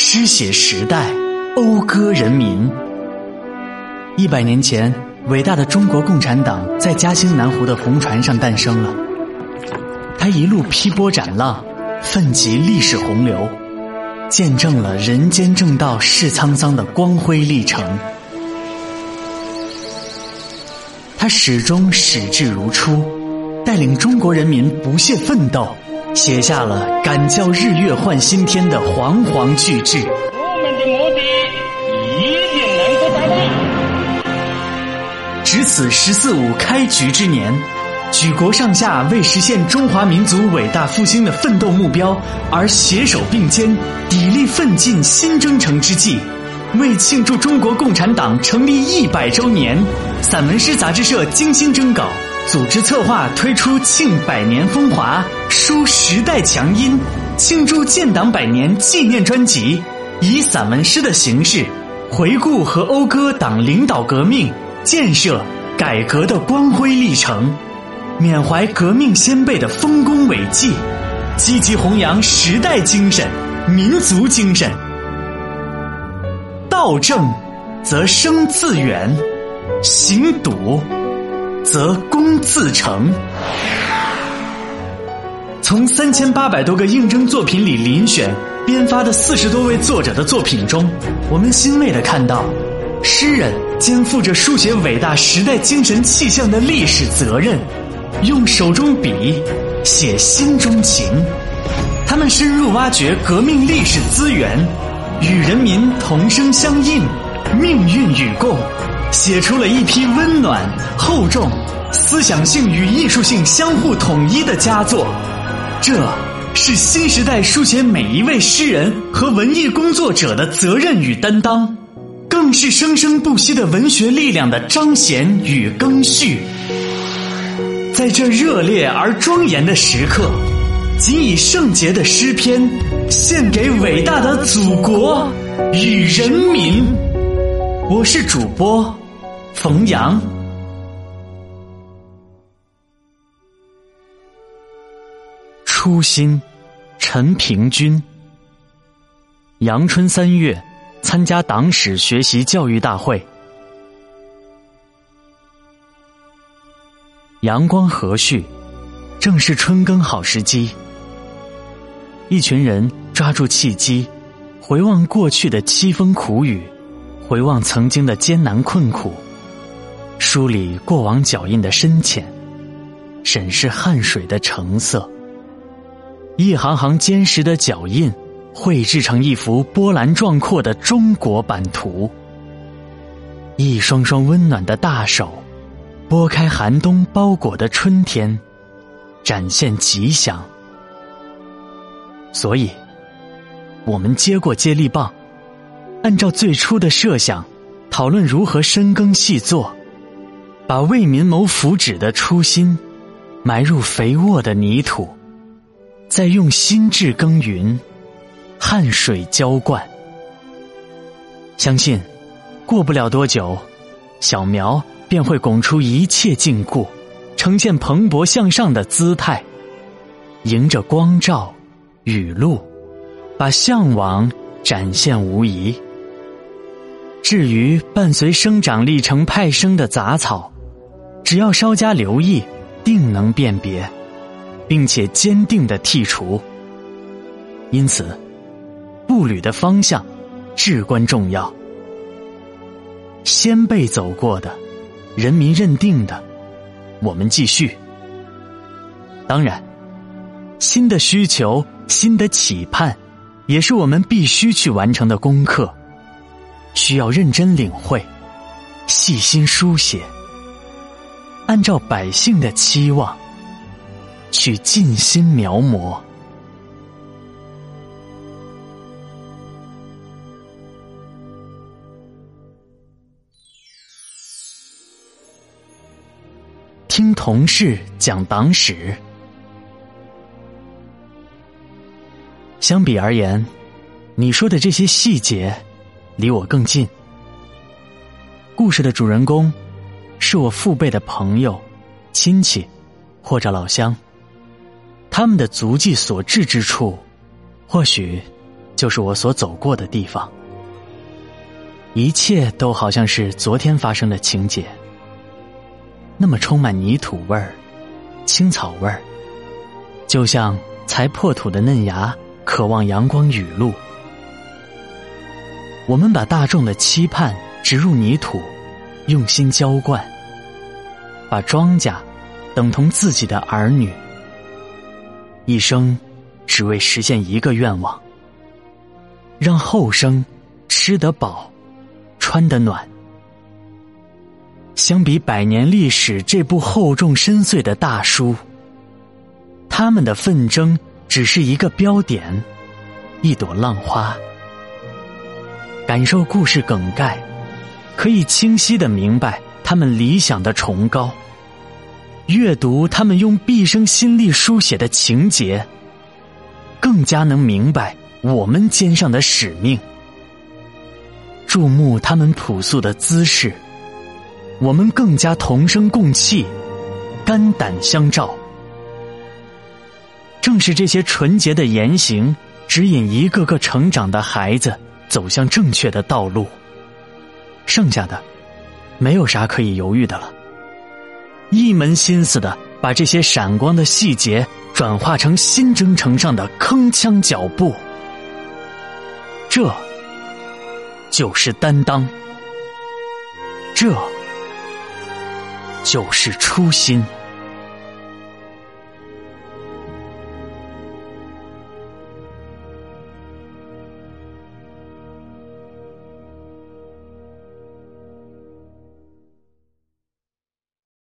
诗写时代，讴歌人民。一百年前，伟大的中国共产党在嘉兴南湖的红船上诞生了。他一路劈波斩浪，奋楫历史洪流，见证了人间正道是沧桑的光辉历程。他始终矢志如初，带领中国人民不懈奋斗。写下了“敢教日月换新天”的煌煌巨制。我们的目的一定能够达到。值此“十四五”开局之年，举国上下为实现中华民族伟大复兴的奋斗目标而携手并肩、砥砺奋进新征程之际，为庆祝中国共产党成立一百周年，散文诗杂志社精心征稿。组织策划推出庆百年风华、书时代强音、庆祝建党百年纪念专辑，以散文诗的形式回顾和讴歌党领导革命、建设、改革的光辉历程，缅怀革命先辈的丰功伟绩，积极弘扬时代精神、民族精神。道正，则生自远；行笃。则功自成。从三千八百多个应征作品里遴选编发的四十多位作者的作品中，我们欣慰的看到，诗人肩负着书写伟大时代精神气象的历史责任，用手中笔写心中情。他们深入挖掘革命历史资源，与人民同声相应，命运与共。写出了一批温暖、厚重、思想性与艺术性相互统一的佳作，这是新时代书写每一位诗人和文艺工作者的责任与担当，更是生生不息的文学力量的彰显与更续。在这热烈而庄严的时刻，仅以圣洁的诗篇，献给伟大的祖国与人民。我是主播。冯阳，初心，陈平君。阳春三月，参加党史学习教育大会。阳光和煦，正是春耕好时机。一群人抓住契机，回望过去的凄风苦雨，回望曾经的艰难困苦。梳理过往脚印的深浅，审视汗水的成色，一行行坚实的脚印绘制成一幅波澜壮阔的中国版图。一双双温暖的大手，拨开寒冬包裹的春天，展现吉祥。所以，我们接过接力棒，按照最初的设想，讨论如何深耕细作。把为民谋福祉的初心埋入肥沃的泥土，再用心智耕耘，汗水浇灌。相信过不了多久，小苗便会拱出一切禁锢，呈现蓬勃向上的姿态，迎着光照、雨露，把向往展现无疑。至于伴随生长历程派生的杂草，只要稍加留意，定能辨别，并且坚定的剔除。因此，步履的方向至关重要。先辈走过的，人民认定的，我们继续。当然，新的需求、新的期盼，也是我们必须去完成的功课，需要认真领会，细心书写。按照百姓的期望，去尽心描摹。听同事讲党史，相比而言，你说的这些细节离我更近。故事的主人公。是我父辈的朋友、亲戚或者老乡，他们的足迹所至之处，或许就是我所走过的地方。一切都好像是昨天发生的情节，那么充满泥土味儿、青草味儿，就像才破土的嫩芽，渴望阳光雨露。我们把大众的期盼植入泥土，用心浇灌，把庄稼等同自己的儿女，一生只为实现一个愿望：让后生吃得饱。穿得暖。相比百年历史这部厚重深邃的大书，他们的纷争只是一个标点，一朵浪花。感受故事梗概，可以清晰的明白他们理想的崇高；阅读他们用毕生心力书写的情节，更加能明白我们肩上的使命。注目他们朴素的姿势，我们更加同声共气，肝胆相照。正是这些纯洁的言行，指引一个个成长的孩子走向正确的道路。剩下的，没有啥可以犹豫的了。一门心思的把这些闪光的细节转化成新征程上的铿锵脚步。这。就是担当，这就是初心。